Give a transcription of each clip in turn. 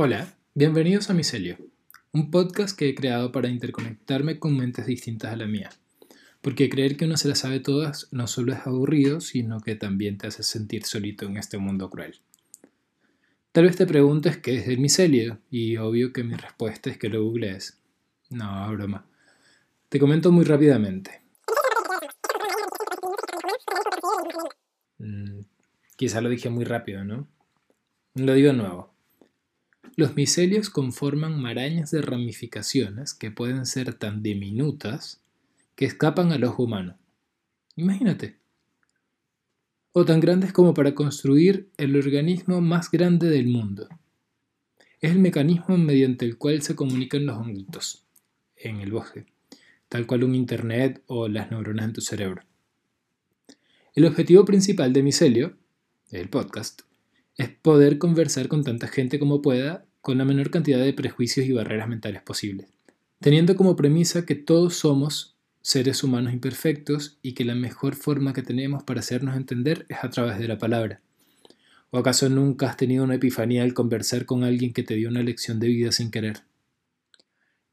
Hola, bienvenidos a Micelio, un podcast que he creado para interconectarme con mentes distintas a la mía. Porque creer que uno se las sabe todas no solo es aburrido, sino que también te hace sentir solito en este mundo cruel. Tal vez te preguntes qué es el micelio, y obvio que mi respuesta es que lo googlees. No, broma. Te comento muy rápidamente. Mm, quizá lo dije muy rápido, ¿no? Lo digo de nuevo. Los micelios conforman marañas de ramificaciones que pueden ser tan diminutas que escapan al ojo humano. Imagínate. O tan grandes como para construir el organismo más grande del mundo. Es el mecanismo mediante el cual se comunican los honguitos en el bosque, tal cual un internet o las neuronas en tu cerebro. El objetivo principal de Micelio, el podcast, es poder conversar con tanta gente como pueda con la menor cantidad de prejuicios y barreras mentales posibles, teniendo como premisa que todos somos seres humanos imperfectos y que la mejor forma que tenemos para hacernos entender es a través de la palabra. ¿O acaso nunca has tenido una epifanía al conversar con alguien que te dio una lección de vida sin querer?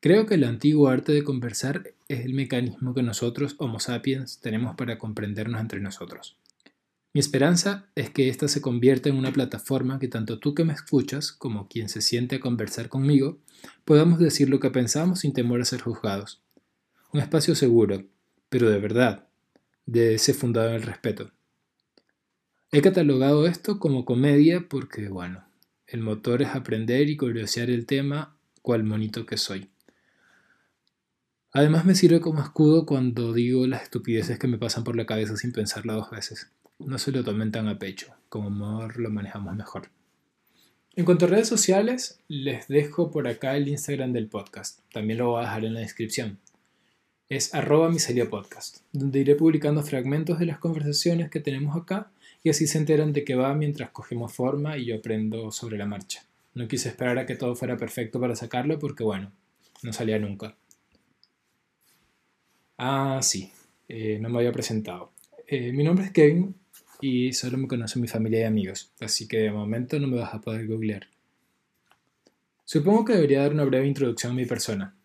Creo que el antiguo arte de conversar es el mecanismo que nosotros, Homo sapiens, tenemos para comprendernos entre nosotros. Mi esperanza es que ésta se convierta en una plataforma que tanto tú que me escuchas como quien se siente a conversar conmigo podamos decir lo que pensamos sin temor a ser juzgados. Un espacio seguro, pero de verdad, de ese fundado en el respeto. He catalogado esto como comedia porque, bueno, el motor es aprender y curiosear el tema cual monito que soy. Además me sirve como escudo cuando digo las estupideces que me pasan por la cabeza sin pensarla dos veces no se lo tomen tan a pecho, como humor lo manejamos mejor. En cuanto a redes sociales, les dejo por acá el Instagram del podcast, también lo voy a dejar en la descripción. Es arroba podcast, donde iré publicando fragmentos de las conversaciones que tenemos acá y así se enteran de qué va mientras cogemos forma y yo aprendo sobre la marcha. No quise esperar a que todo fuera perfecto para sacarlo porque bueno, no salía nunca. Ah, sí, eh, no me había presentado. Eh, mi nombre es Kevin y solo me conoce mi familia y amigos, así que de momento no me vas a poder googlear. Supongo que debería dar una breve introducción a mi persona.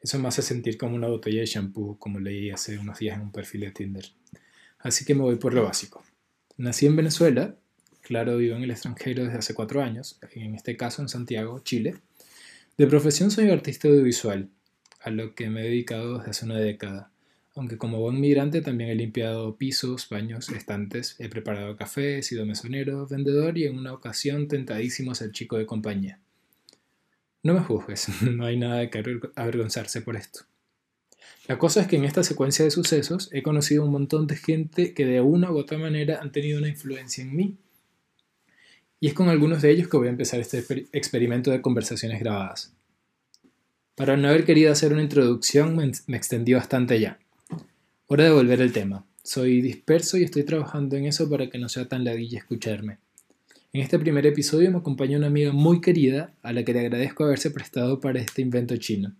Eso me hace sentir como una botella de shampoo, como leí hace unos días en un perfil de Tinder. Así que me voy por lo básico. Nací en Venezuela, claro, vivo en el extranjero desde hace cuatro años, en este caso en Santiago, Chile. De profesión soy artista audiovisual, a lo que me he dedicado desde hace una década aunque como buen migrante también he limpiado pisos, baños, estantes, he preparado café, he sido mesonero, vendedor y en una ocasión tentadísimo ser chico de compañía. No me juzgues, no hay nada de que avergonzarse por esto. La cosa es que en esta secuencia de sucesos he conocido un montón de gente que de una u otra manera han tenido una influencia en mí. Y es con algunos de ellos que voy a empezar este experimento de conversaciones grabadas. Para no haber querido hacer una introducción me, me extendí bastante ya. Hora de volver al tema. Soy disperso y estoy trabajando en eso para que no sea tan ladilla escucharme. En este primer episodio me acompaña una amiga muy querida a la que le agradezco haberse prestado para este invento chino.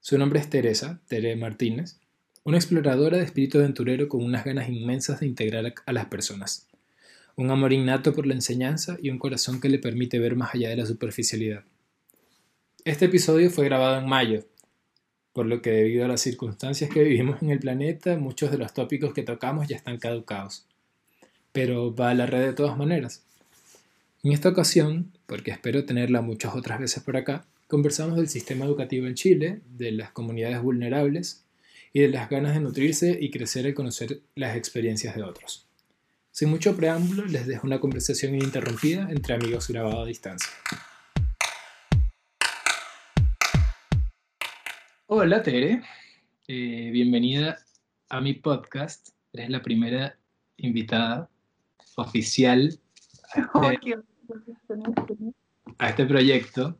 Su nombre es Teresa, Tere Martínez, una exploradora de espíritu aventurero con unas ganas inmensas de integrar a las personas, un amor innato por la enseñanza y un corazón que le permite ver más allá de la superficialidad. Este episodio fue grabado en mayo, por lo que debido a las circunstancias que vivimos en el planeta, muchos de los tópicos que tocamos ya están caducados. Pero va a la red de todas maneras. En esta ocasión, porque espero tenerla muchas otras veces por acá, conversamos del sistema educativo en Chile, de las comunidades vulnerables y de las ganas de nutrirse y crecer al conocer las experiencias de otros. Sin mucho preámbulo, les dejo una conversación ininterrumpida entre amigos grabada a distancia. Hola Tere, eh, bienvenida a mi podcast. Eres la primera invitada oficial a este, a este proyecto.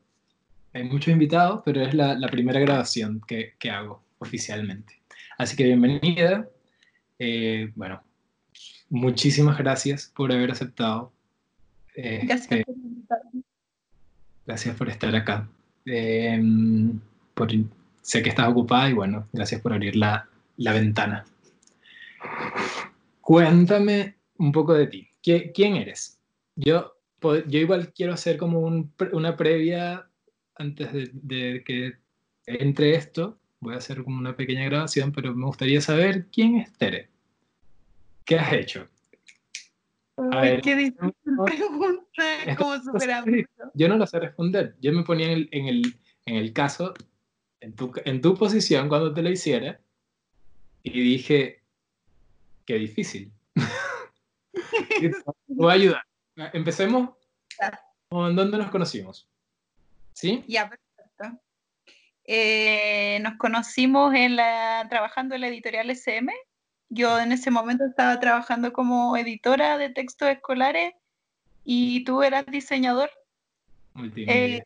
Hay muchos invitados, pero es la, primera grabación que, hago oficialmente. Así que bienvenida. Eh, bueno, muchísimas gracias por haber aceptado. gracias, este, por gracias por estar acá. Em, por sé que estás ocupada y bueno, gracias por abrir la, ventana. Cuéntame un poco de ti. ¿Quién eres? Yo yo igual quiero hacer como una previa antes de, de, que entre esto. Voy a hacer como una pequeña grabación, pero me gustaría saber quién es Tere. ¿Qué has hecho? A ver, qué difícil pregunta, ¿cómo superamos Yo no lo sé responder. Yo me ponía en el, en el, en el caso, en tu, en tu posición cuando te lo hiciera, y dije, qué difícil. voy a ayudar. Empecemos con dónde nos conocimos. ¿Sí? Ya, perfecto. Eh, nos conocimos en la, trabajando en la editorial SM. Yo en ese momento estaba trabajando como editora de textos escolares y tú eras diseñador. Multimedia. Eh,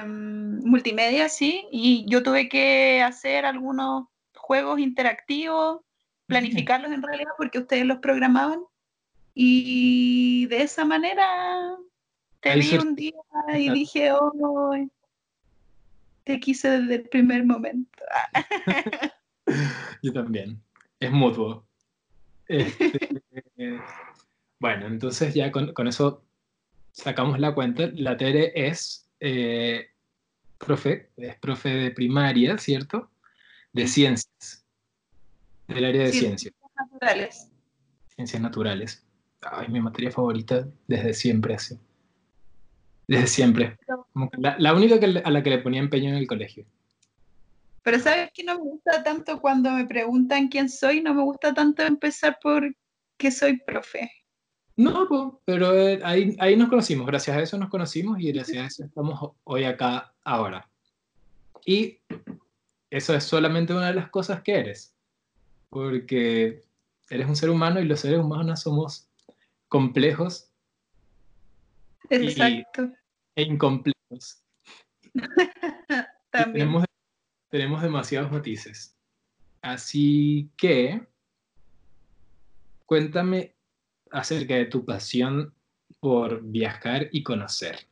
em, multimedia, sí. Y yo tuve que hacer algunos juegos interactivos, planificarlos en realidad porque ustedes los programaban. Y de esa manera te vi un día y dije, oh, te quise desde el primer momento. Yo también. Es mutuo. Este, bueno, entonces ya con, eso sacamos la cuenta. La Tere es eh, profe, es profe de primaria, ¿cierto? De ciencias. Del área de ciencias. Ciencias naturales. Ciencias naturales. Ay, mi materia favorita desde siempre, así. Desde siempre. la, única a la que le ponía empeño en el colegio. Pero ¿sabes que no me gusta tanto cuando me preguntan quién soy? No me gusta tanto empezar por que soy profe. No, pero eh, ahí, ahí nos conocimos, gracias a eso nos conocimos y gracias a eso estamos hoy acá ahora. Y eso es solamente una de las cosas que eres, porque eres un ser humano y los seres humanos somos complejos Exacto. e incompletos. Tenemos, tenemos demasiados matices. Así que, cuéntame acerca de tu pasión por viajar y conocer.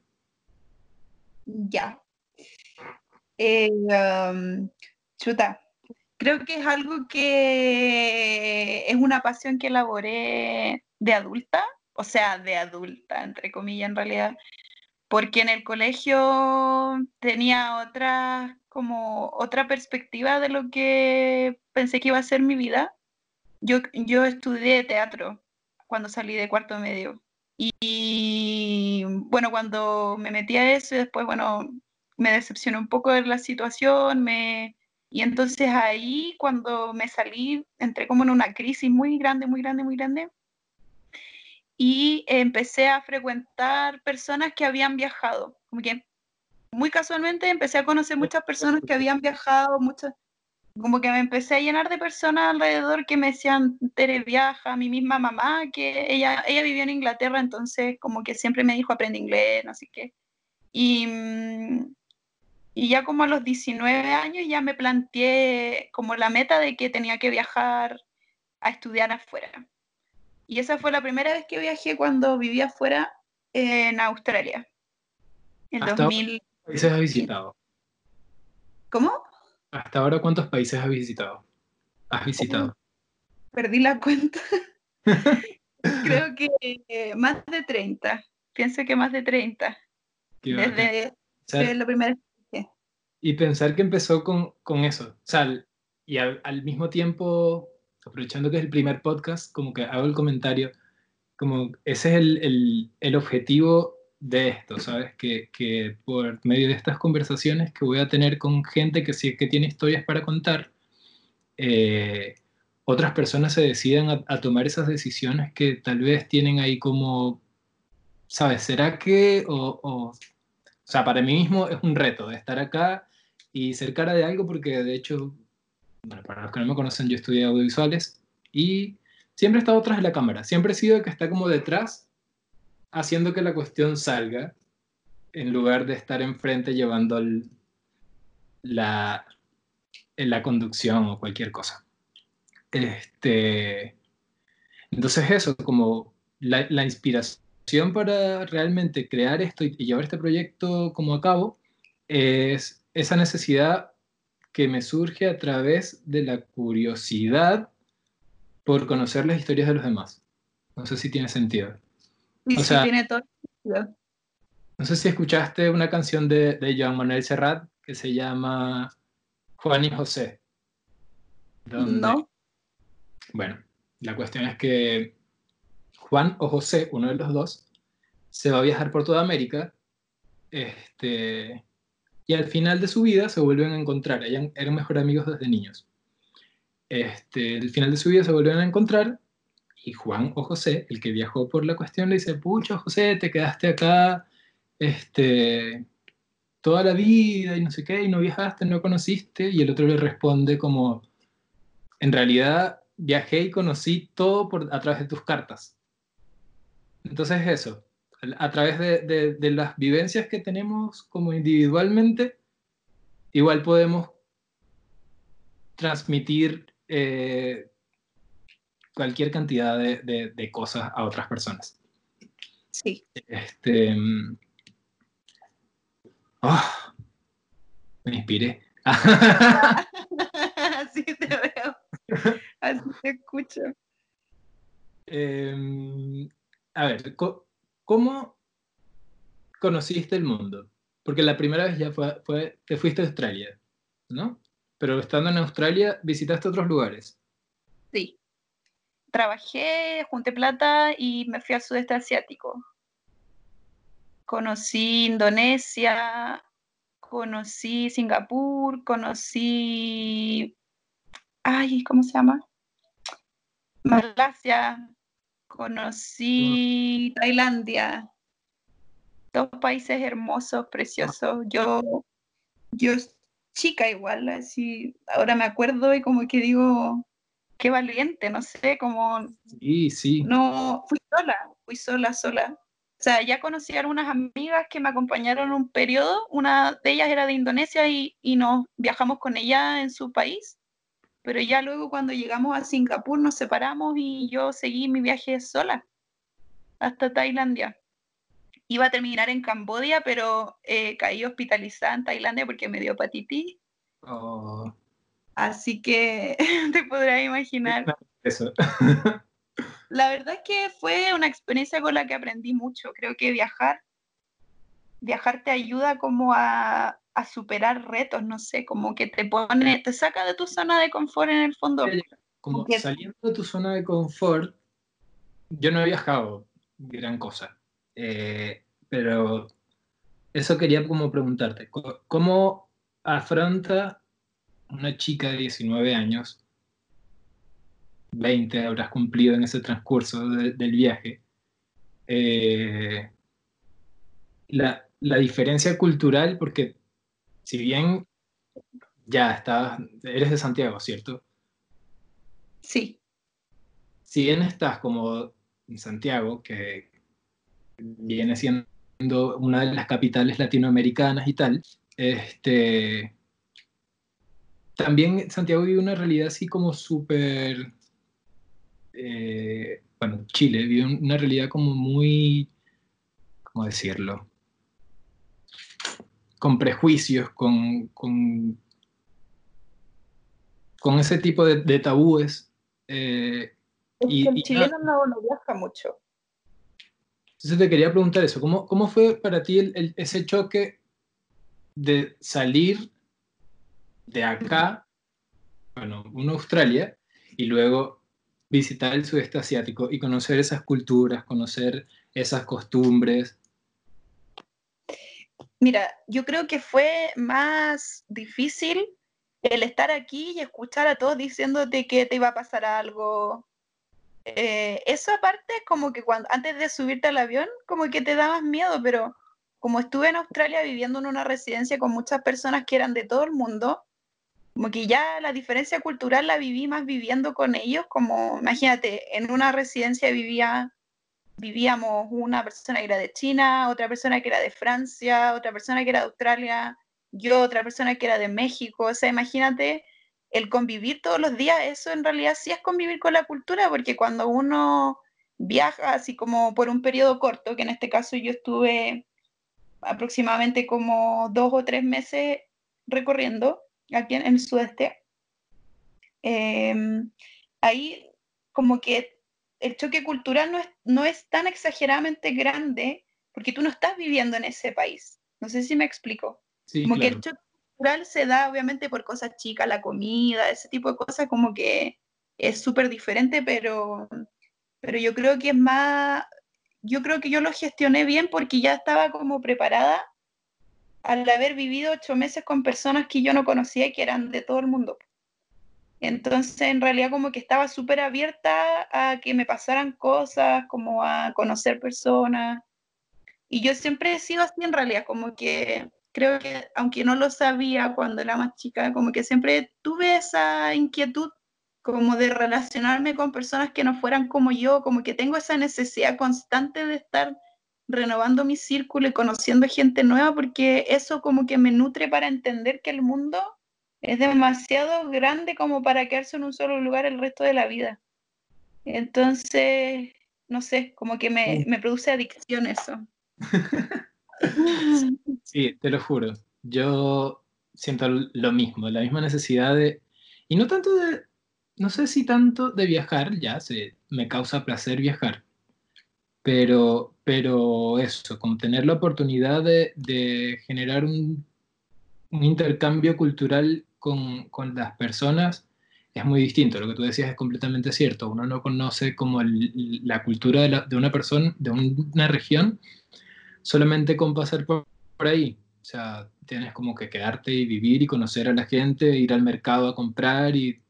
Ya. Eh, um, chuta, creo que es algo que es una pasión que elaboré de adulta, o sea, de adulta, entre comillas en realidad, porque en el colegio tenía otra, como otra perspectiva de lo que pensé que iba a ser mi vida. Yo, yo estudié teatro cuando salí de cuarto medio. Y, bueno, cuando me metí a eso, después, bueno, me decepcionó un poco de la situación, me, y entonces ahí, cuando me salí, entré como en una crisis muy grande, muy grande, muy grande. Y empecé a frecuentar personas que habían viajado. Como que muy casualmente empecé a conocer muchas personas que habían viajado, muchas, como que me empecé a llenar de personas alrededor que me decían, Tere viaja, mi misma mamá, que ella, ella vivió en Inglaterra, entonces como que siempre me dijo, aprende inglés, no sé qué. Y, y ya como a los 19 años ya me planteé como la meta de que tenía que viajar a estudiar afuera. Y esa fue la primera vez que viajé cuando vivía afuera en Australia. En ¿Hasta 2000... países has visitado? ¿Cómo? ¿Hasta ahora cuántos países has visitado? ¿Has visitado? Perdí la cuenta. Creo que eh, más de 30. Pienso que más de 30. Desde, desde la primera y pensar que empezó con, con eso. O sea, y al, al, mismo tiempo, aprovechando que es el primer podcast, como que hago el comentario, como ese es el, el, el objetivo de esto, ¿sabes? Que, que, por medio de estas conversaciones que voy a tener con gente que sí que tiene historias para contar, eh, otras personas se decidan a, a, tomar esas decisiones que tal vez tienen ahí como, ¿sabes? ¿Será que o, o, o sea, para mí mismo es un reto de estar acá y ser cara de algo porque de hecho, bueno, para los que no me conocen, yo estudié audiovisuales y siempre he estado atrás de la cámara, siempre he sido el que está como detrás haciendo que la cuestión salga en lugar de estar enfrente llevando la, la conducción o cualquier cosa. Este, entonces eso, como la, la inspiración para realmente crear esto y, y llevar este proyecto como a cabo es esa necesidad que me surge a través de la curiosidad por conocer las historias de los demás. No sé si tiene sentido. O sea, tiene todo No sé si escuchaste una canción de, de Joan Manuel Serrat que se llama Juan y José. No. Bueno, la cuestión es que Juan o José, uno de los dos, se va a viajar por toda América este, y al final de su vida se vuelven a encontrar. Eran, eran mejor amigos desde niños. Este, al final de su vida se vuelven a encontrar y Juan o José, el que viajó por la cuestión, le dice, pucho, José, te quedaste acá este, toda la vida y no sé qué, y no viajaste, no conociste, y el otro le responde como, en realidad viajé y conocí todo por, a través de tus cartas. Entonces eso, a través de, de, las vivencias que tenemos como individualmente, igual podemos transmitir eh, cualquier cantidad de, de, cosas a otras personas. Sí. Este, oh, me inspiré. Así te veo. Así te escucho. Em, a ver, ¿cómo conociste el mundo? Porque la primera vez ya fue, fue, te fuiste a Australia, ¿no? Pero estando en Australia, visitaste otros lugares. Sí. Trabajé, junté plata y me fui al sudeste asiático. Conocí Indonesia, conocí Singapur, conocí... Ay, ¿cómo se llama? Malasia, conocí Tailandia. Dos países hermosos, preciosos. Yo, yo chica igual, así, ahora me acuerdo y como que digo, qué valiente, no sé, como... Sí, sí. No, fui sola, fui sola, sola. O sea, ya conocí a algunas amigas que me acompañaron un periodo, una de ellas era de Indonesia y, y nos viajamos con ella en su país, pero ya luego cuando llegamos a Singapur nos separamos y yo seguí mi viaje sola hasta Tailandia. Iba a terminar en Cambodia, pero eh, caí hospitalizada en Tailandia porque me dio hepatitis. Oh. Así que te podrás imaginar. Eso. La verdad es que fue una experiencia con la que aprendí mucho. Creo que viajar, viajar te ayuda como a, superar retos, no sé, como que te pone, te saca de tu zona de confort en el fondo. Como saliendo de tu zona de confort, yo no he viajado gran cosa, eh, pero eso quería como preguntarte, ¿cómo afronta una chica de 19 años 20 habrás cumplido en ese transcurso del viaje, eh, la, diferencia cultural, porque si bien ya estás, eres de Santiago, ¿cierto? Sí. Si bien estás como en Santiago, que viene siendo una de las capitales latinoamericanas y tal, este, también Santiago vive una realidad así como súper eh, bueno, Chile vive una realidad como muy, ¿cómo decirlo? Con prejuicios, con, con, ese tipo de, tabúes. Eh, y, el chileno no, no, viaja mucho. Entonces te quería preguntar eso, ¿cómo, cómo fue para ti ese choque de salir de acá, bueno, una Australia, y luego visitar el sudeste asiático y conocer esas culturas, conocer esas costumbres? Mira, yo creo que fue más difícil el estar aquí y escuchar a todos diciéndote que te iba a pasar algo. Eh, eso aparte es como que cuando antes de subirte al avión, como que te da más miedo, pero como estuve en Australia viviendo en una residencia con muchas personas que eran de todo el mundo, como que ya la diferencia cultural la viví más viviendo con ellos, como imagínate, en una residencia vivía, vivíamos una persona que era de China, otra persona que era de Francia, otra persona que era de Australia, yo otra persona que era de México, o sea, imagínate el convivir todos los días, eso en realidad sí es convivir con la cultura, porque cuando uno viaja así como por un periodo corto, que en este caso yo estuve aproximadamente como dos o tres meses recorriendo, aquí en el sudeste, em, ahí como que el choque cultural no es, no es tan exageradamente grande porque tú no estás viviendo en ese país. No sé si me explico. Sí, como que el choque cultural se da obviamente por cosas chicas, la comida, ese tipo de cosas, como que es súper diferente, pero, pero yo creo que es más, yo creo que yo lo gestioné bien porque ya estaba como preparada al haber vivido ocho meses con personas que yo no conocía y que eran de todo el mundo. Entonces, en realidad, como que estaba súper abierta a que me pasaran cosas, como a conocer personas. Y yo siempre he sido así, en realidad, como que creo que, aunque no lo sabía cuando era más chica, como que siempre tuve esa inquietud como de relacionarme con personas que no fueran como yo, como que tengo esa necesidad constante de estar renovando mi círculo y conociendo gente nueva, porque eso como que me nutre para entender que el mundo es demasiado grande como para quedarse en un solo lugar el resto de la vida. Entonces, no sé, como que me, me produce adicción eso. Sí, te lo juro. Yo siento lo mismo, la misma necesidad de... Y no tanto de... No sé si tanto de viajar, ya, se, me causa placer viajar. Pero, pero eso, como tener la oportunidad de, de generar un, un, intercambio cultural con, con, las personas es muy distinto. Lo que tú decías es completamente cierto. Uno no conoce como el, la cultura de, la, de, una persona, de una región, solamente con pasar por, por, ahí. O sea, tienes como que quedarte y vivir y conocer a la gente, ir al mercado a comprar y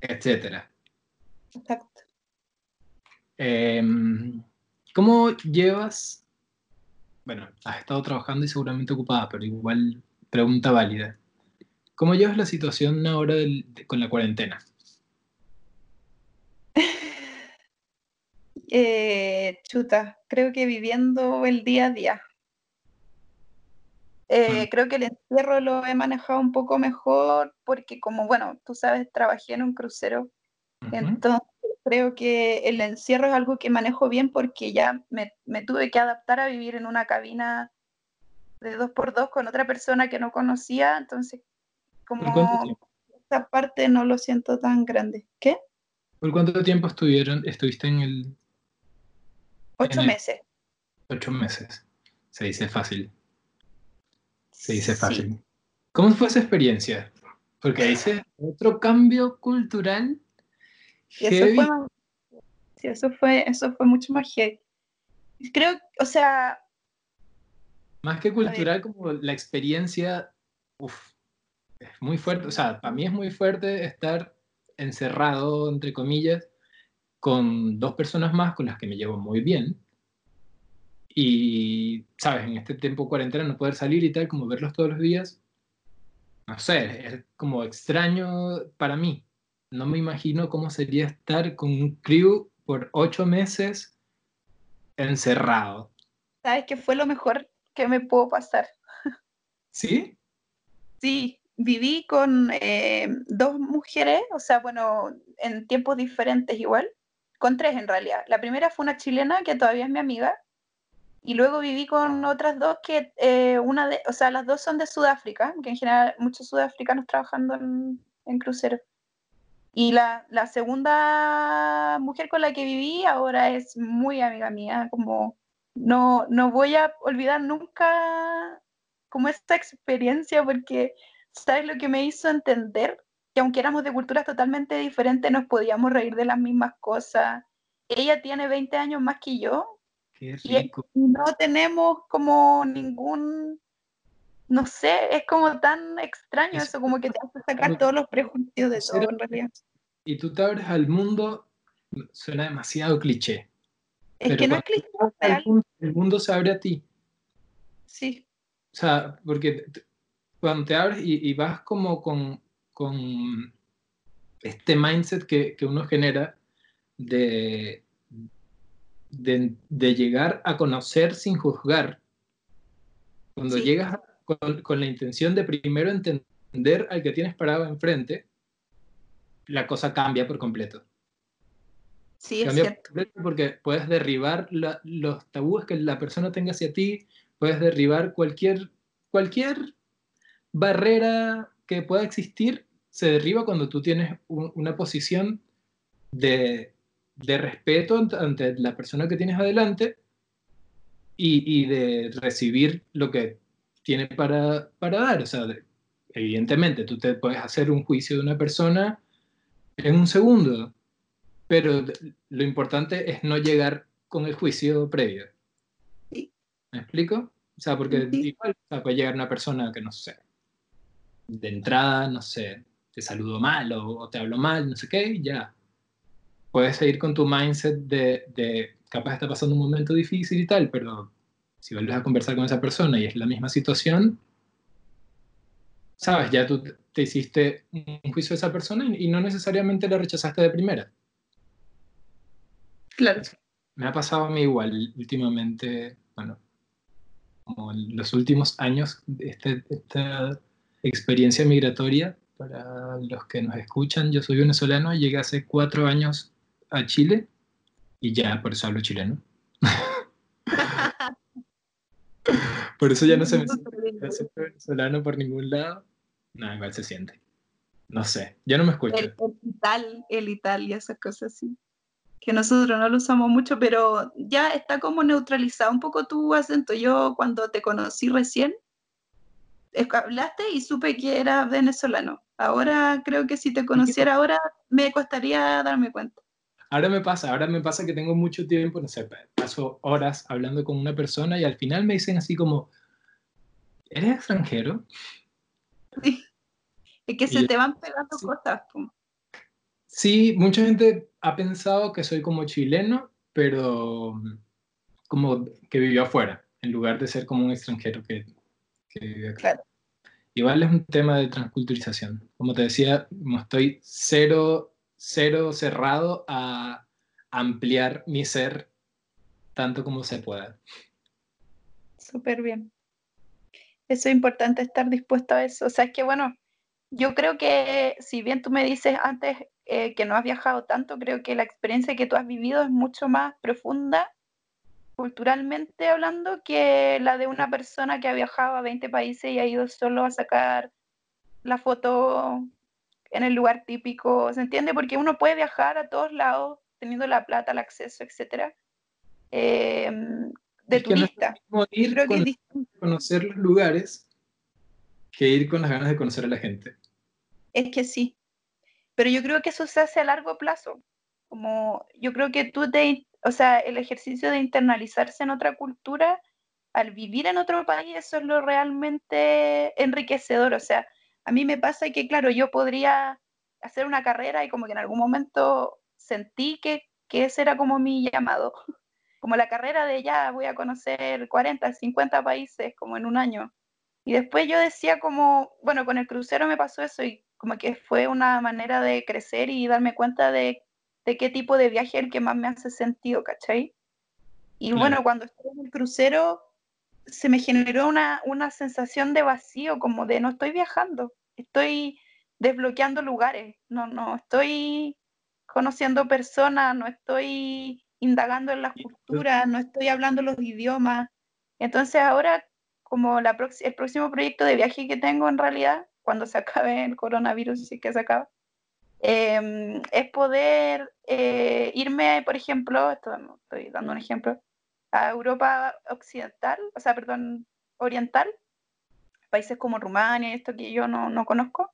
etcétera. Exacto. Eh, ¿Cómo llevas? Bueno, has estado trabajando y seguramente ocupada, pero igual pregunta válida. ¿Cómo llevas la situación ahora del, de, con la cuarentena? Eh, chuta, creo que viviendo el día a día. Eh, mm. Creo que el encierro lo he manejado un poco mejor porque como, bueno, tú sabes, trabajé en un crucero. Uh -huh. Entonces creo que el encierro es algo que manejo bien porque ya me, me, tuve que adaptar a vivir en una cabina de dos por dos con otra persona que no conocía. Entonces, como esa parte no lo siento tan grande. ¿Qué? ¿Por cuánto tiempo estuvieron, estuviste en el... Ocho en el, meses. Ocho meses. Se dice fácil. Se dice fácil. Sí. ¿Cómo fue esa experiencia? Porque hice otro cambio cultural. Y eso fue, más, sí, eso fue, eso fue mucho más heavy. Creo, o sea... Más que cultural, como la experiencia, es muy fuerte. O sea, para mí es muy fuerte estar encerrado, entre comillas, con dos personas más con las que me llevo muy bien. Y, ¿sabes? En este tiempo cuarentena no poder salir y tal, como verlos todos los días, no sé, es como extraño para mí. No me imagino cómo sería estar con un crew por ocho meses encerrado. ¿Sabes qué fue lo mejor que me pudo pasar? ¿Sí? Sí, viví con eh, dos mujeres, o sea, bueno, en tiempos diferentes igual, con tres en realidad. La primera fue una chilena que todavía es mi amiga, y luego viví con otras dos que, eh, una de, o sea, las dos son de Sudáfrica, que en general muchos sudafricanos trabajando en, en cruceros. Y la, la, segunda mujer con la que viví ahora es muy amiga mía, como no, no voy a olvidar nunca como esta experiencia porque ¿sabes lo que me hizo entender? Que aunque éramos de culturas totalmente diferentes, nos podíamos reír de las mismas cosas. Ella tiene 20 años más que yo. Qué rico. Y no tenemos como ningún, no sé, es como tan extraño es, eso, como que te hace sacar todos los prejuicios de todo en realidad. Y tú te abres al mundo, suena demasiado cliché. Es pero que no es cliché. El mundo, el mundo se abre a ti. Sí. O sea, porque cuando te abres y, y vas como con, con, este mindset que, que uno genera de, de, de, llegar a conocer sin juzgar, cuando sí. llegas con, con, la intención de primero entender al que tienes parado enfrente, la cosa cambia por completo. Sí, cambia es cierto. porque puedes derribar la, los tabúes que la persona tenga hacia ti, puedes derribar cualquier, cualquier barrera que pueda existir se derriba cuando tú tienes un, una posición de, de respeto ante, ante, la persona que tienes adelante y, y de recibir lo que tiene para, para dar. O sea, evidentemente, tú te puedes hacer un juicio de una persona en un segundo, pero lo importante es no llegar con el juicio previo. ¿Me explico? O sea, porque igual puede llegar una persona que no sé, de entrada, no sé, te saludo mal o, te hablo mal, no sé qué, ya. Puedes seguir con tu mindset de, de capaz está pasando un momento difícil y tal, pero si vuelves a conversar con esa persona y es la misma situación, sabes, ya tú te hiciste un juicio de esa persona y no necesariamente la rechazaste de primera. Claro. Me ha pasado a mí igual últimamente, bueno, como en los últimos años, este, esta experiencia migratoria, para los que nos escuchan, yo soy venezolano, llegué hace cuatro años a Chile y ya por eso hablo chileno. Por eso ya no se me siente venezolano por ningún lado. No, igual se siente. No sé, ya no me escucho. El, tal, el y tal y esas cosas así. Que nosotros no lo usamos mucho, pero ya está como neutralizado un poco tu acento. Yo cuando te conocí recién, hablaste y supe que eras venezolano. Ahora creo que si te conociera ahora me costaría darme cuenta. Ahora me pasa, ahora me pasa que tengo mucho tiempo, no sé, paso horas hablando con una persona y al final me dicen así como, ¿eres extranjero? Sí. Es que se te van pegando cosas. Sí, mucha gente ha pensado que soy como chileno, pero como que vivió afuera, en lugar de ser como un extranjero que, que vive acá. Claro. Igual es un tema de transculturización. Como te decía, estoy cero cero cerrado a ampliar mi ser tanto como se pueda. Súper bien. Eso es importante estar dispuesto a eso. O sea, es que bueno, yo creo que si bien tú me dices antes eh, que no has viajado tanto, creo que la experiencia que tú has vivido es mucho más profunda culturalmente hablando que la de una persona que ha viajado a 20 países y ha ido solo a sacar la foto en el lugar típico, ¿se entiende? Porque uno puede viajar a todos lados teniendo la plata, el acceso, etcétera, em, de turista. ir Creo con que conocer los lugares que ir con las ganas de conocer a la gente. Es que sí, pero yo creo que eso se hace a largo plazo. Como yo creo que tú te, o sea, el ejercicio de internalizarse en otra cultura, al vivir en otro país, eso es lo realmente enriquecedor. O sea, a mí me pasa que, claro, yo podría hacer una carrera y como que en algún momento sentí que, que ese era como mi llamado, como la carrera de ya voy a conocer 40, 50 países como en un año. Y después yo decía como, bueno, con el crucero me pasó eso y como que fue una manera de crecer y darme cuenta de, de qué tipo de viaje es el que más me hace sentido, ¿cachai? Y bueno, cuando estuve en el crucero, se me generó una, una sensación de vacío, como de no estoy viajando, estoy desbloqueando lugares, no, no estoy conociendo personas, no estoy indagando en las culturas, no estoy hablando los idiomas. Entonces ahora, como la el próximo proyecto de viaje que tengo en realidad, cuando se acabe el coronavirus, sí que se acaba, em, es poder eh, irme, por ejemplo, esto, estoy dando un ejemplo, a Europa occidental, o sea, perdón, oriental, países como Rumania, esto que yo no, no conozco,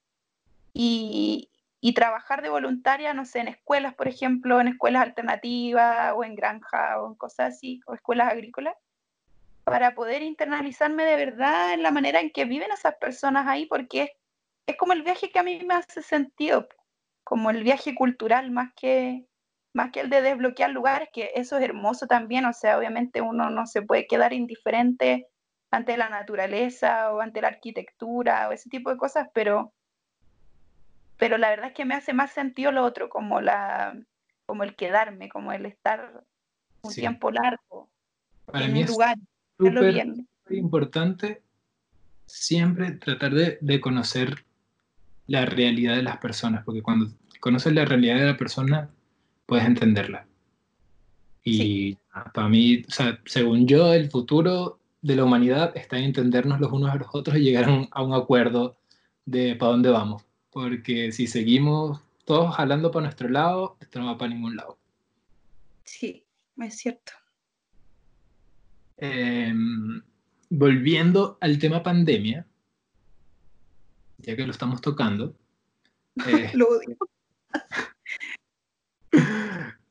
y, y, trabajar de voluntaria, no sé, en escuelas, por ejemplo, en escuelas alternativas o en granja o en cosas así, o escuelas agrícolas, para poder internalizarme de verdad en la manera en que viven esas personas ahí, porque es, es como el viaje que a mí me hace sentido, como el viaje cultural más que, más que el de desbloquear lugares, que eso es hermoso también, o sea, obviamente uno no se puede quedar indiferente ante la naturaleza o ante la arquitectura o ese tipo de cosas, pero, pero la verdad es que me hace más sentido lo otro, como, la, como el quedarme, como el estar un tiempo largo Para en mí un lugar. Es súper importante siempre tratar de, de conocer la realidad de las personas, porque cuando conoces la realidad de la persona, puedes entenderla. Y para mí, o sea, según yo, el futuro de la humanidad está en entendernos los unos a los otros y llegar a un, acuerdo de para dónde vamos. Porque si seguimos todos jalando para nuestro lado, esto no va para ningún lado. Sí, es cierto. Em, volviendo al tema pandemia, ya que lo estamos tocando. Eh, lo odio.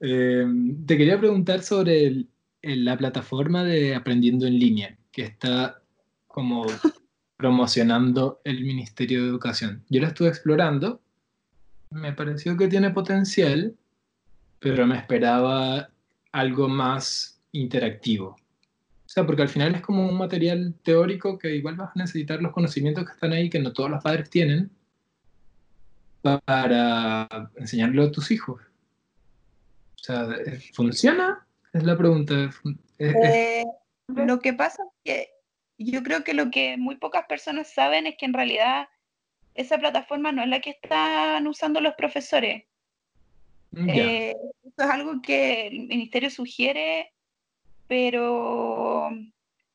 Em, te quería preguntar sobre la plataforma de Aprendiendo en Línea, que está como promocionando el Ministerio de Educación. Yo la estuve explorando, me pareció que tiene potencial, pero me esperaba algo más interactivo. O sea, porque al final es como un material teórico que igual vas a necesitar los conocimientos que están ahí, que no todos los padres tienen, para enseñarlo a tus hijos. O sea, ¿funciona? Es la pregunta. Eh, lo que pasa es que yo creo que lo que muy pocas personas saben es que en realidad esa plataforma no es la que están usando los profesores. Eh, esto es algo que el ministerio sugiere pero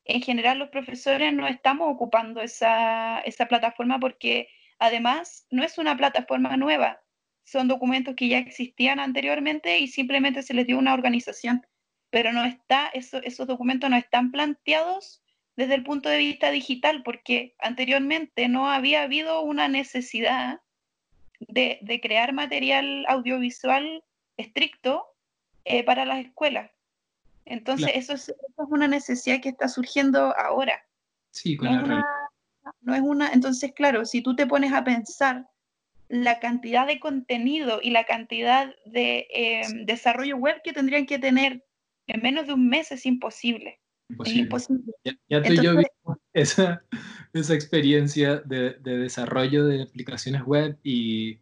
en general los profesores no estamos ocupando esa, plataforma porque además no es una plataforma nueva, son documentos que ya existían anteriormente y simplemente se les dio una organización, pero no está, esos documentos no están planteados desde el punto de vista digital porque anteriormente no había habido una necesidad de, crear material audiovisual estricto eh, para las escuelas. Entonces, eso, es, una necesidad que está surgiendo ahora. Sí, con no, la no es una. Entonces, claro, si tú te pones a pensar la cantidad de contenido y la cantidad de em, desarrollo web que tendrían que tener en menos de un mes es imposible. Es imposible. Ya, tú y yo vimos esa, esa experiencia de, de, desarrollo de aplicaciones web y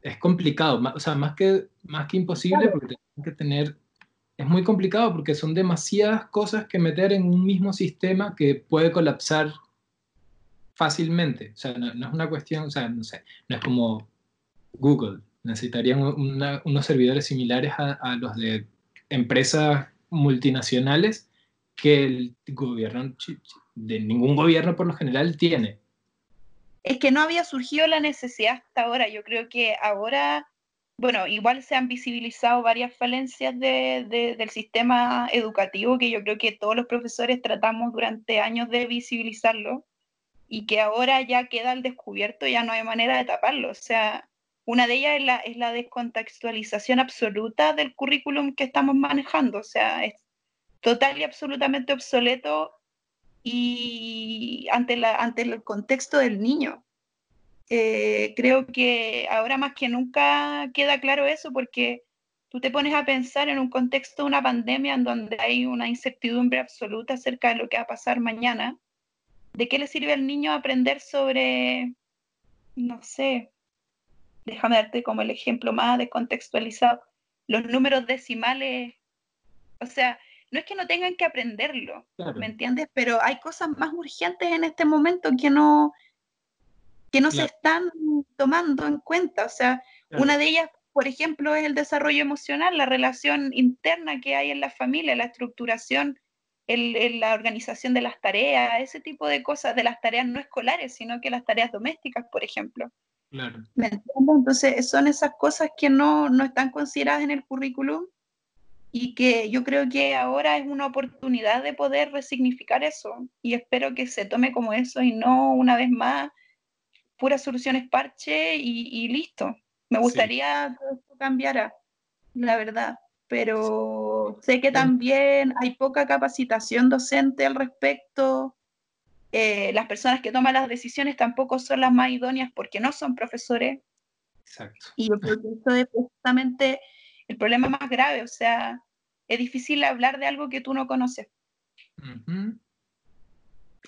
es complicado, o sea, más que, más que imposible porque tienen que tener es muy complicado porque son demasiadas cosas que meter en un mismo sistema que puede colapsar fácilmente. O sea, no, es una cuestión, o sea, no sé, no es como Google. Necesitarían unos servidores similares a, los de empresas multinacionales que el gobierno, de ningún gobierno por lo general tiene. Es que no había surgido la necesidad hasta ahora. Yo creo que ahora bueno, igual se han visibilizado varias falencias del sistema educativo que yo creo que todos los profesores tratamos durante años de visibilizarlo y que ahora ya queda al descubierto, ya no hay manera de taparlo. O sea, una de ellas es la, es la descontextualización absoluta del currículum que estamos manejando. O sea, es total y absolutamente obsoleto y ante, la, ante el contexto del niño. Eh, creo que ahora más que nunca queda claro eso porque tú te pones a pensar en un contexto de una pandemia en donde hay una incertidumbre absoluta acerca de lo que va a pasar mañana. ¿De qué le sirve al niño aprender sobre, no sé, déjame darte como el ejemplo más descontextualizado, los números decimales? O sea, no es que no tengan que aprenderlo, ¿me entiendes? Pero hay cosas más urgentes en este momento que no, que no se están tomando en cuenta. O sea, una de ellas, por ejemplo, es el desarrollo emocional, la relación interna que hay en la familia, la estructuración, el, la organización de las tareas, ese tipo de cosas, de las tareas no escolares, sino que las tareas domésticas, por ejemplo. Claro. Entonces, son esas cosas que no, no están consideradas en el currículum y que yo creo que ahora es una oportunidad de poder resignificar eso y espero que se tome como eso y no una vez más puras soluciones parche y, listo. Me gustaría que esto cambiara, la verdad, pero sé que también hay poca capacitación docente al respecto. Eh, las personas que toman las decisiones tampoco son las más idóneas porque no son profesores. Exacto. Y yo creo que esto es justamente el problema más grave, o sea, es difícil hablar de algo que tú no conoces.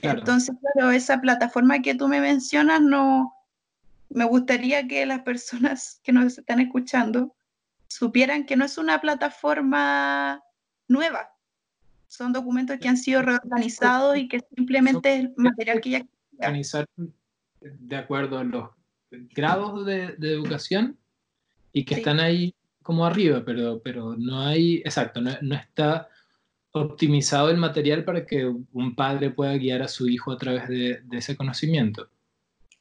Entonces, claro, esa plataforma que tú me mencionas, no, me gustaría que las personas que nos están escuchando supieran que no es una plataforma nueva. Son documentos que han sido reorganizados y que simplemente es material que ya organizar de acuerdo a los grados de, educación y que están ahí como arriba, pero, pero no hay, exacto, no, no está optimizado el material para que un padre pueda guiar a su hijo a través de, ese conocimiento.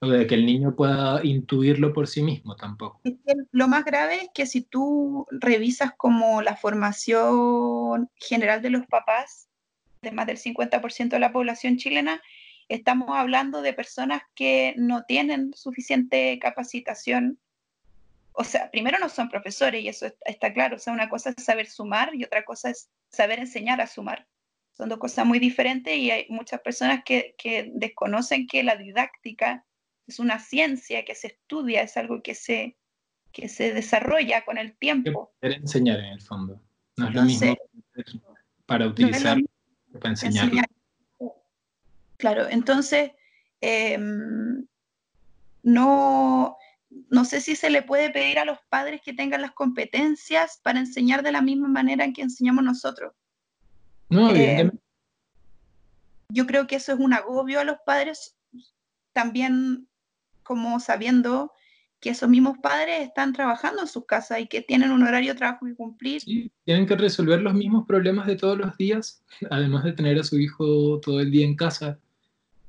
De que el niño pueda intuirlo por sí mismo tampoco. lo más grave es que si tú revisas como la formación general de los papás, de más del 50% de la población chilena, estamos hablando de personas que no tienen suficiente capacitación. O sea, primero no son profesores y eso está claro. O sea, una cosa es saber sumar y otra cosa es saber enseñar a sumar. Son dos cosas muy diferentes y hay muchas personas que, que desconocen que la didáctica es una ciencia que se estudia, es algo que se, que se desarrolla con el tiempo. Poder enseñar en el fondo. No es lo mismo para utilizar para enseñar. Claro, entonces em, no, no sé si se le puede pedir a los padres que tengan las competencias para enseñar de la misma manera en que enseñamos nosotros. No, evidentemente. yo creo que eso es un agobio a los padres, también como sabiendo que esos mismos padres están trabajando en sus casas y que tienen un horario de trabajo que cumplir. Sí, tienen que resolver los mismos problemas de todos los días, además de tener a su hijo todo el día en casa.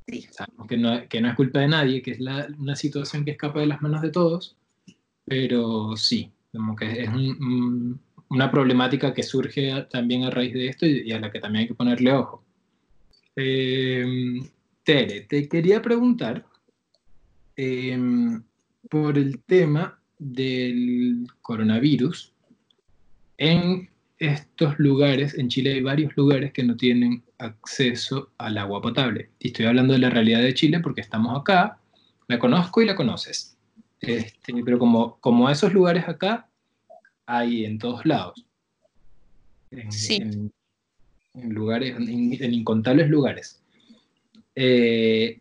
Sí. Sabemos que no, que no es culpa de nadie, que es la, una situación que escapa de las manos de todos, pero sí, como que es una problemática que surge también a raíz de esto y, a la que también hay que ponerle ojo. Eh, Tere, te quería preguntar, eh, por el tema del coronavirus. En estos lugares, en Chile hay varios lugares que no tienen acceso al agua potable. Y estoy hablando de la realidad de Chile porque estamos acá, la conozco y la conoces. Este, pero como, como esos lugares acá, hay en todos lados. En, sí. en, lugares, en, incontables lugares. Eh,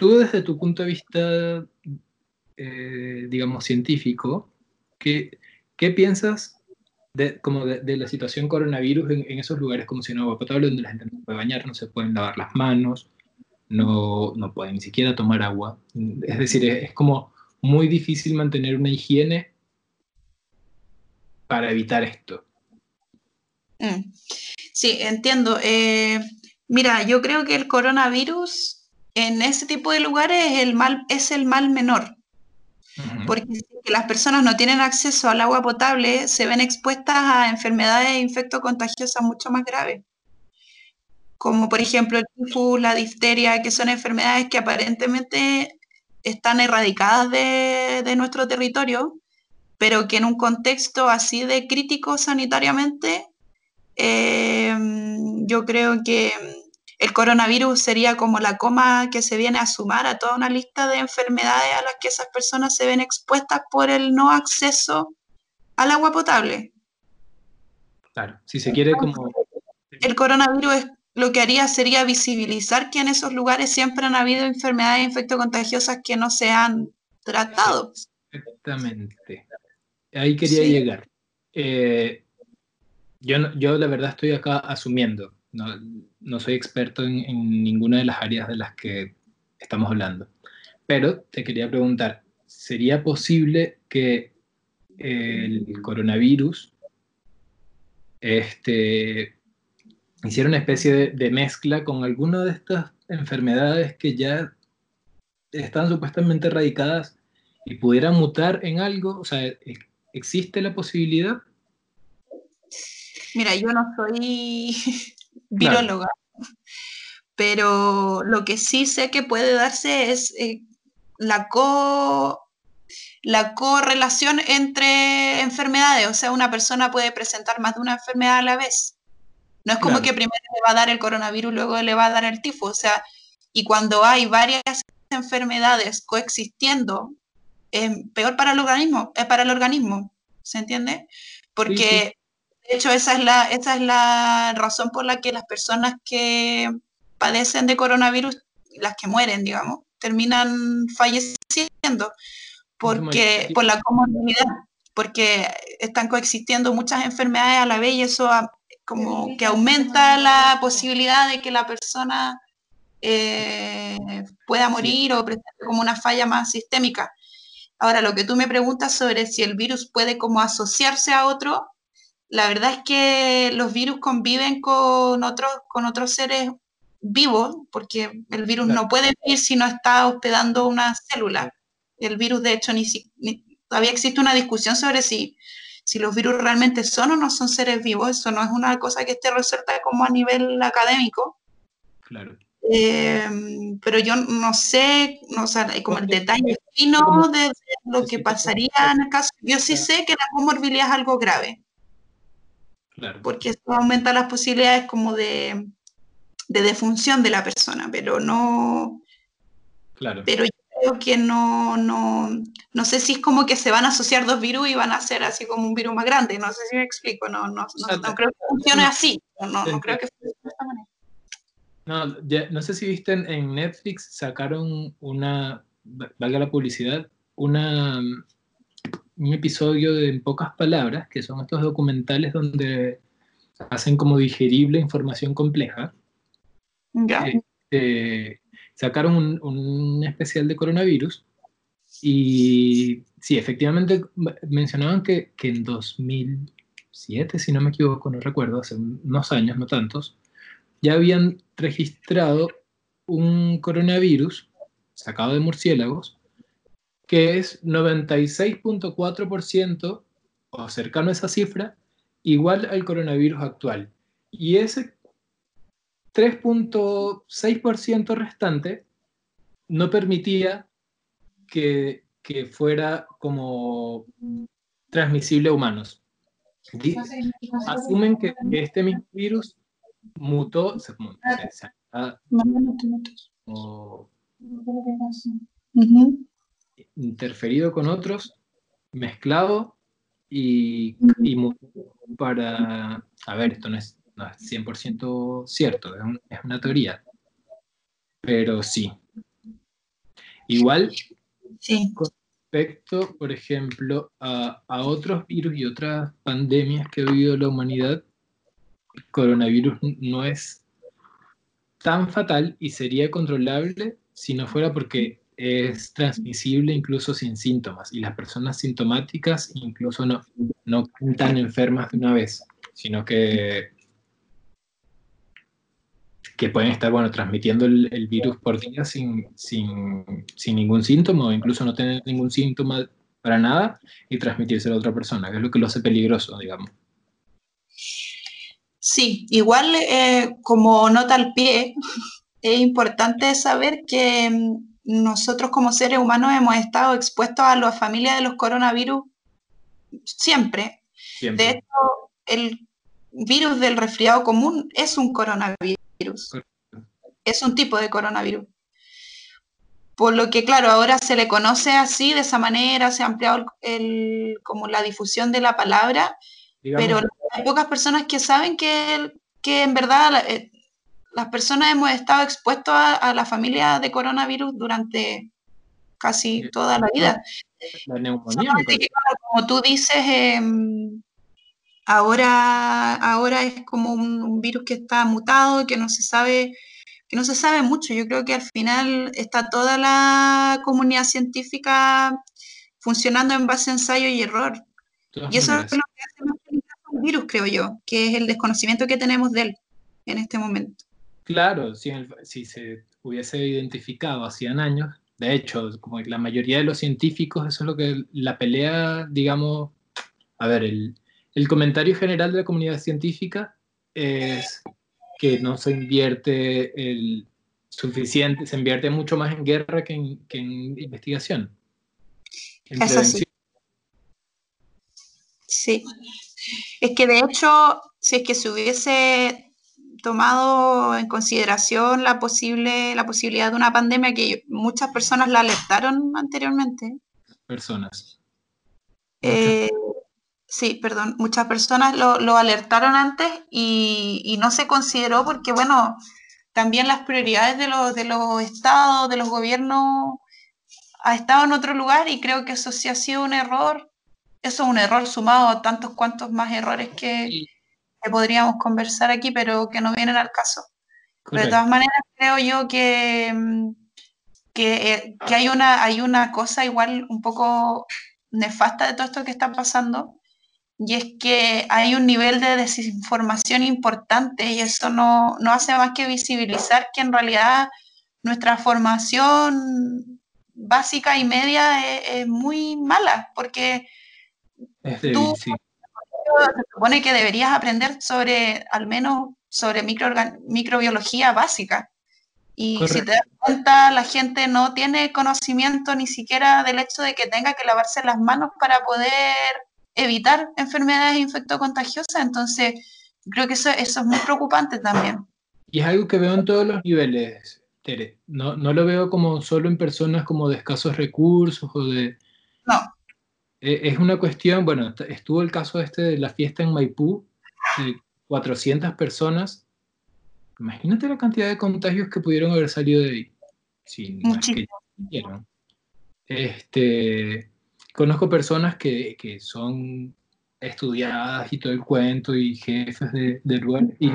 tú desde tu punto de vista eh, digamos, científico, ¿qué, qué piensas de, como de, la situación coronavirus en, esos lugares como si no agua potable, donde la gente no puede bañar, no se pueden lavar las manos, no, no pueden ni siquiera tomar agua? Es decir, es, como muy difícil mantener una higiene para evitar esto. Mm. Sí, entiendo. Eh, mira, yo creo que el coronavirus en ese tipo de lugares es el mal, es el mal menor. Porque si las personas no tienen acceso al agua potable, se ven expuestas a enfermedades e infectos contagiosos mucho más graves. Como por ejemplo el tifus, la difteria, que son enfermedades que aparentemente están erradicadas de, nuestro territorio, pero que en un contexto así de crítico sanitariamente, eh, yo creo que el coronavirus sería como la coma que se viene a sumar a toda una lista de enfermedades a las que esas personas se ven expuestas por el no acceso al agua potable. Claro, si se quiere como... El coronavirus lo que haría sería visibilizar que en esos lugares siempre han habido enfermedades infectocontagiosas que no se han tratado. Exactamente. Ahí quería llegar. Eh, yo, yo la verdad estoy acá asumiendo no, soy experto en, ninguna de las áreas de las que estamos hablando. Pero te quería preguntar, ¿sería posible que el coronavirus este, hiciera una especie de, mezcla con alguna de estas enfermedades que ya están supuestamente erradicadas y pudiera mutar en algo? O sea, ¿existe la posibilidad? Mira, yo no soy viróloga. Pero lo que sí sé que puede darse es eh, la, co, la correlación entre enfermedades. O sea, una persona puede presentar más de una enfermedad a la vez. No es como que primero le va a dar el coronavirus, luego le va a dar el tifo. O sea, y cuando hay varias enfermedades coexistiendo, es peor para el organismo, es para el organismo. ¿Se entiende? Porque de hecho, esa es, la, esa es la razón por la que las personas que padecen de coronavirus, las que mueren, digamos, terminan falleciendo. Porque, por la comorbilidad, porque están coexistiendo muchas enfermedades a la vez y eso como que aumenta la posibilidad de que la persona eh, pueda morir o presente como una falla más sistémica. Ahora, lo que tú me preguntas sobre si el virus puede como asociarse a otro, la verdad es que los virus conviven con otros, con otros seres vivos, porque el virus no puede vivir si no está hospedando una célula. El virus, de hecho, ni, todavía existe una discusión sobre si, si los virus realmente son o no son seres vivos, eso no es una cosa que esté resuelta como a nivel académico. Claro. Em, pero yo no sé, no, o como el detalle fino de, lo que pasaría en el caso. Yo sí sé que la comorbilidad es algo grave. Claro. Porque eso aumenta las posibilidades como de, de defunción de la persona, pero no. Claro. Pero yo creo que no, no, no sé si es como que se van a asociar dos virus y van a ser así como un virus más grande. No sé si me explico, no, no, no, creo que funcione así. No, no creo que funcione de esta manera. No, no sé si viste en, Netflix, sacaron una, valga la publicidad, una, un episodio de En pocas palabras, que son estos documentales donde hacen como digerible información compleja. Ya. Este, sacaron un, un, especial de coronavirus y sí, efectivamente mencionaban que, que en 2007, si no me equivoco, no recuerdo, hace unos años, no tantos, ya habían registrado un coronavirus sacado de murciélagos que es 96.4% o cercano a esa cifra igual al coronavirus actual. Y ese 3.6% restante no permitía que, que, fuera como transmisible a humanos. Asumen que este mismo virus mutó, se, se, ha interferido con otros, mezclado y, y para, a ver, esto no es, no es 100% cierto, es, un, es, una teoría, pero sí. Igual, sí. con respecto, por ejemplo, a, a otros virus y otras pandemias que ha vivido la humanidad, coronavirus no es tan fatal y sería controlable si no fuera porque es transmisible incluso sin síntomas y las personas sintomáticas incluso no, no están enfermas de una vez, sino que, que pueden estar bueno, transmitiendo el, virus por día sin, sin, sin, ningún síntoma o incluso no tener ningún síntoma para nada y transmitirse a otra persona, que es lo que lo hace peligroso, digamos. Sí, igual eh, como nota al pie, es importante saber que mm, nosotros como seres humanos hemos estado expuestos a la familia de los coronavirus siempre. siempre. De hecho, el virus del resfriado común es un coronavirus. Es un tipo de coronavirus. Por lo que, claro, ahora se le conoce así, de esa manera, se ha ampliado el, como la difusión de la palabra, pero hay pocas personas que saben que, que en verdad eh, las personas hemos estado expuestos a, la familia de coronavirus durante casi toda la vida. La neumonía. como tú dices, em, ahora, ahora es como un, virus que está mutado, que no se sabe que no se sabe mucho. Yo creo que al final está toda la comunidad científica funcionando en base a ensayo y error. Y eso es lo que hace más un virus, creo yo, que es el desconocimiento que tenemos de él en este momento. Claro, si, si se hubiese identificado hacían años, de hecho, como la mayoría de los científicos, eso es lo que la pelea, digamos, a ver, el, el comentario general de la comunidad científica es que no se invierte el suficiente, se invierte mucho más en guerra que en, que en investigación. sí. Sí. Es que de hecho, si es que se hubiese tomado en consideración la, posible, la posibilidad de una pandemia que muchas personas la alertaron anteriormente. Personas. Eh, sí, perdón, muchas personas lo, alertaron antes y, no se consideró porque, bueno, también las prioridades de los, de los estados, de los gobiernos, ha estado en otro lugar y creo que eso sí ha sido un error eso es un error sumado a tantos cuantos más errores que, podríamos conversar aquí, pero que no vienen al caso. de todas maneras, creo yo que, mm, eh, que, hay, una, hay una cosa igual un poco nefasta de todo esto que está pasando, y es que hay un nivel de desinformación importante y eso no, hace más que visibilizar que en realidad nuestra formación básica y media es muy mala, porque es débil, sí. Se supone que deberías aprender sobre, al menos, sobre microbiología básica. Y si te das cuenta, la gente no tiene conocimiento ni siquiera del hecho de que tenga que lavarse las manos para poder evitar enfermedades infectocontagiosas. Entonces, creo que eso, eso es muy preocupante también. Y es algo que veo en todos los niveles, Tere. No, no lo veo como solo en personas como de escasos recursos o de... No. E, es una cuestión, bueno, estuvo el caso este de la fiesta en Maipú, de 400 personas. Imagínate la cantidad de contagios que pudieron haber salido de ahí. Sí, este, conozco personas que, que son estudiadas y todo el cuento y jefes de, lugar y,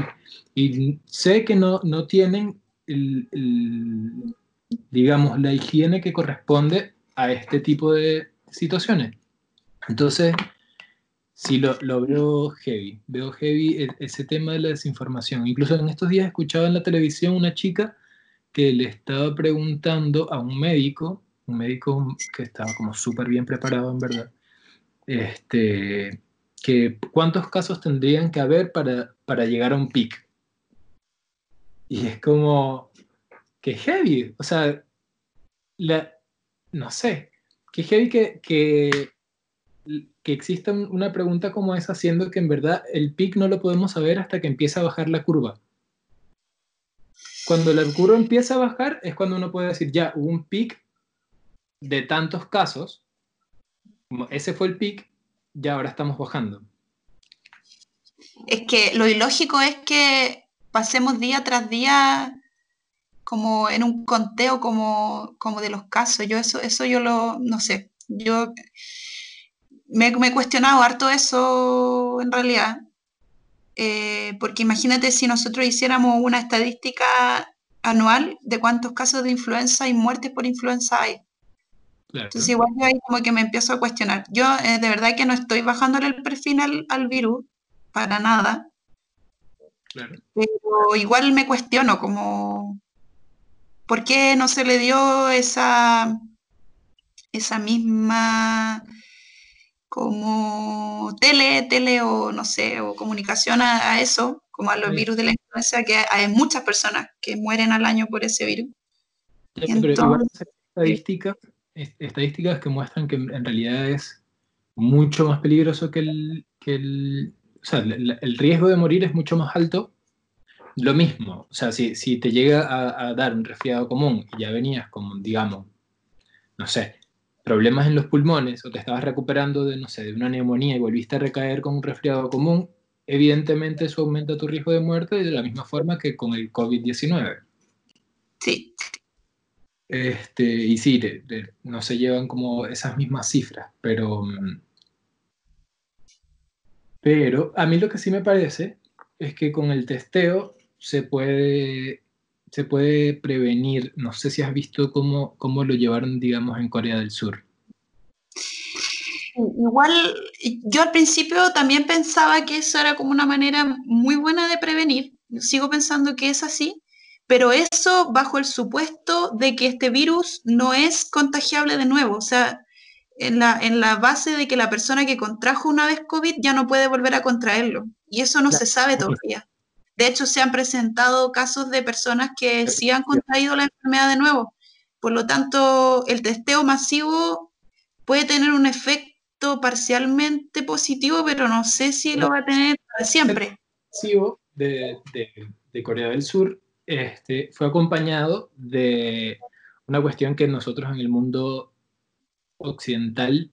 y, sé que no, no tienen el, digamos la higiene que corresponde a este tipo de situaciones entonces sí lo, veo heavy veo heavy e, ese tema de la desinformación incluso en estos días escuchaba en la televisión una chica que le estaba preguntando a un médico un médico que estaba como súper bien preparado en verdad este que cuántos casos tendrían que haber para, para llegar a un pic. Y es como, que heavy, o sea, no sé, que heavy que, que exista una pregunta como esa, siendo que en verdad el pic no lo podemos saber hasta que empieza a bajar la curva. Cuando la curva empieza a bajar es cuando uno puede decir, ya, hubo un pic de tantos casos, ese fue el pic, ya ahora estamos bajando. Es que lo ilógico es que pasemos día tras día como en un conteo como, como de los casos. Yo eso, eso yo lo, no sé, yo me, he cuestionado harto eso en realidad, eh, porque imagínate si nosotros hiciéramos una estadística anual de cuántos casos de influenza y muertes por influenza hay. Entonces igual yo ahí como que me empiezo a cuestionar. Yo eh, de verdad que no estoy bajándole el perfil al, virus, para nada. Pero igual me cuestiono como, ¿por qué no se le dio esa, esa misma como tele, tele o no sé, o comunicación a, eso, como a los virus de la influenza, que hay muchas personas que mueren al año por ese virus. estadística estadísticas que muestran que en realidad es mucho más peligroso que el, que el o sea, el, riesgo de morir es mucho más alto. Lo mismo, o sea, si, si te llega a, dar un resfriado común y ya venías con, digamos, no sé, problemas en los pulmones o te estabas recuperando de, no sé, de una neumonía y volviste a recaer con un resfriado común, evidentemente eso aumenta tu riesgo de muerte de la misma forma que con el COVID-19. Sí. Este, y sí, no se llevan como esas mismas cifras, pero, pero a mí lo que sí me parece es que con el testeo se puede, se puede prevenir. No sé si has visto cómo, cómo lo llevaron, digamos, en Corea del Sur. Igual, yo al principio también pensaba que eso era como una manera muy buena de prevenir. Sigo pensando que es así, pero eso bajo el supuesto de que este virus no es contagiable de nuevo, o sea, en la, en la base de que la persona que contrajo una vez COVID ya no puede volver a contraerlo, y eso no se sabe todavía. De hecho, se han presentado casos de personas que sí han contraído la enfermedad de nuevo. Por lo tanto, el testeo masivo puede tener un efecto parcialmente positivo, pero no sé si lo va a tener siempre. El masivo de, de, de Corea del Sur este, fue acompañado de una cuestión que nosotros en el mundo occidental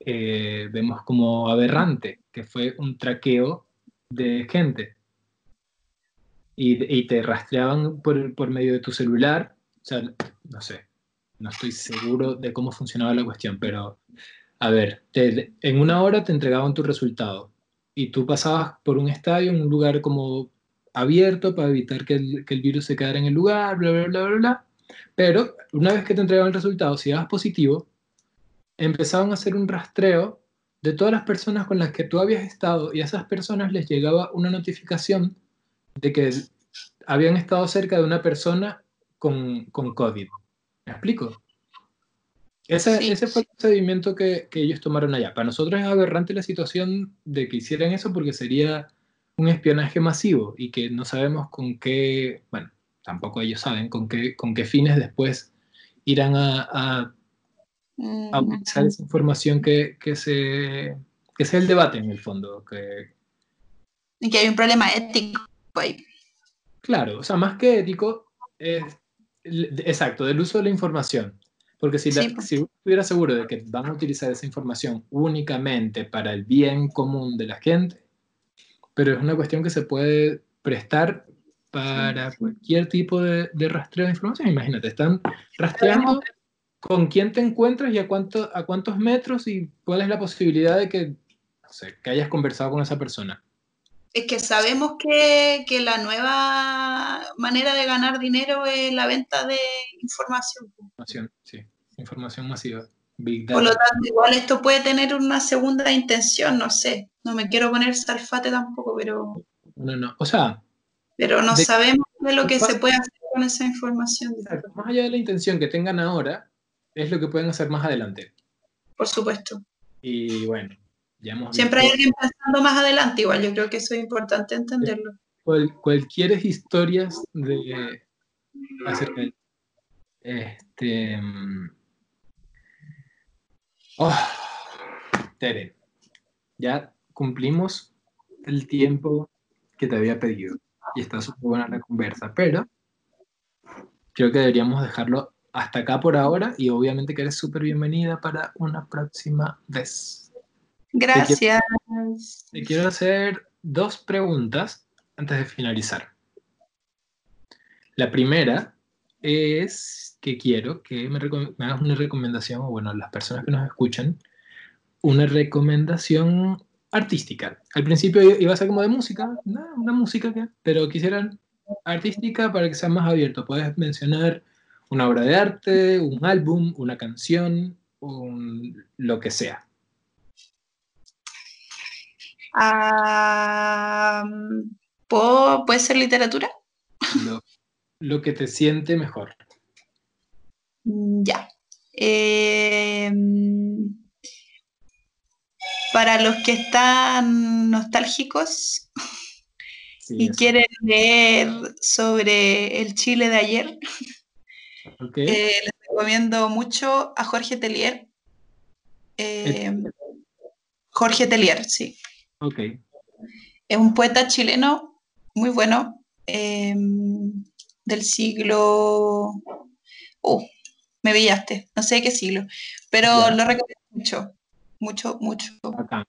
eh, vemos como aberrante, que fue un traqueo de gente. Y, te rastreaban por, medio de tu celular. O sea, no sé, no estoy seguro de cómo funcionaba la cuestión, pero a ver, en una hora te entregaban tu resultado y tú pasabas por un estadio, un lugar como abierto para evitar que el, que el, virus se quedara en el lugar, bla, bla, bla, bla, bla. Pero una vez que te entregaban el resultado, si dabas positivo, empezaban a hacer un rastreo de todas las personas con las que tú habías estado y a esas personas les llegaba una notificación de que habían estado cerca de una persona con, con COVID. ¿Me explico? Ese, Sí. ese fue el procedimiento que, que ellos tomaron allá. Para nosotros es aberrante la situación de que hicieran eso porque sería un espionaje masivo y que no sabemos con qué, bueno, tampoco ellos saben con qué, con qué fines después irán a, a, a utilizar esa información que, que, se, que sea el debate en el fondo. Que, Y que hay un problema ético ahí. claro, o sea, más que ético, exacto, del uso de la información. Porque si, la- Sí, pues. si uno estuviera seguro de que van a utilizar esa información únicamente para el bien común de la gente, pero es una cuestión que se puede prestar para cualquier tipo de, de rastreo de información. Imagínate, están rastreando con quién te encuentras y a, cuánto, a cuántos metros y cuál es la posibilidad de que, no sé, que hayas conversado con esa persona. Es que sabemos que, que la nueva manera de ganar dinero es la venta de información. Información, sí, información masiva. Big Por lo tanto, igual esto puede tener una segunda intención, no sé. No me quiero poner salfate tampoco, pero, No, no. O sea, pero no De- sabemos de lo que se puede hacer con esa información, más allá de la intención que tengan ahora, es lo que pueden hacer más adelante. por supuesto. Y bueno, ya hemos Siempre hay alguien pensando más adelante, igual yo creo que eso es importante entenderlo. cual- cualquier historias de acerca de este mm, oh, Tere, ya cumplimos el tiempo que te había pedido y está súper buena la conversa, pero creo que deberíamos dejarlo hasta acá por ahora y obviamente que eres súper bienvenida para una próxima vez. Gracias. Te quiero hacer dos preguntas antes de finalizar. La primera es que quiero que me, me hagas una recomendación, o bueno, las personas que nos escuchan, una recomendación artística. Al principio iba a ser como de música, no, una música que, pero quisieran artística para que sea más abierto. Puedes mencionar una obra de arte, un álbum, una canción, un- lo que sea. Ah, ¿puedo- ¿Puede ser literatura? Lo, lo que te siente mejor. Mm, Ya. Eh, para los que están nostálgicos Sí, y eso. quieren leer sobre el Chile de ayer, Ok. eh, les recomiendo mucho a Jorge Telier. Eh, Jorge Telier, sí. Ok. Es un poeta chileno muy bueno eh, del siglo... Uh, me pillaste, no sé qué siglo, pero lo recomiendo mucho, mucho, mucho. Acá.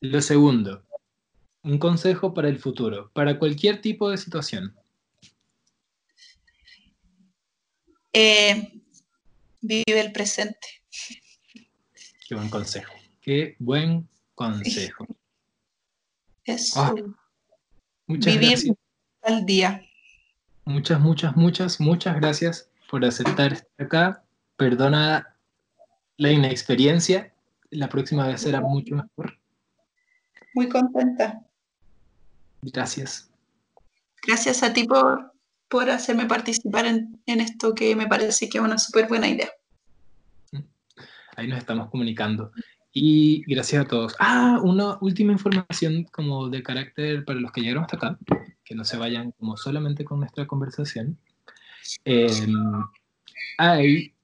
Lo segundo, un consejo para el futuro, para cualquier tipo de situación. Eh, vive el presente. Qué buen consejo. Qué buen consejo. Ah, Muchas vivir gracias. al día. Muchas, muchas, muchas, muchas gracias por aceptar estar acá. Perdona la inexperiencia. La próxima vez será mucho mejor. Muy contenta. Gracias. Gracias a ti por, por hacerme participar en, en esto que me parece que es una súper buena idea. Ahí nos estamos comunicando. Y gracias a todos. Ah, una última información como de carácter para los que llegaron hasta acá, que no se vayan como solamente con nuestra conversación. Eh, hay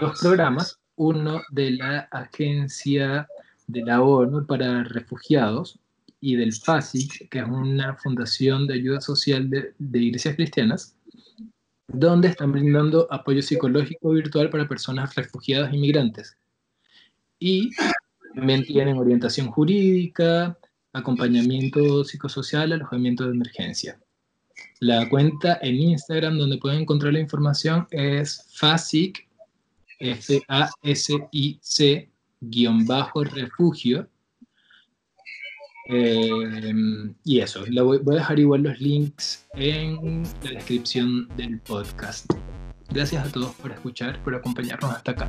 dos programas, uno de la Agencia de la ONU para Refugiados y del FASIC, que es una fundación de ayuda social de, de iglesias cristianas, donde están brindando apoyo psicológico virtual para personas refugiadas e inmigrantes. Y también tienen orientación jurídica, acompañamiento psicosocial, alojamiento de emergencia. La cuenta en Instagram donde pueden encontrar la información es FASIC, F-A-S-I-C, guion bajo refugio. Eh, y eso, la voy, voy a dejar igual los links en la descripción del podcast. Gracias a todos por escuchar, por acompañarnos hasta acá.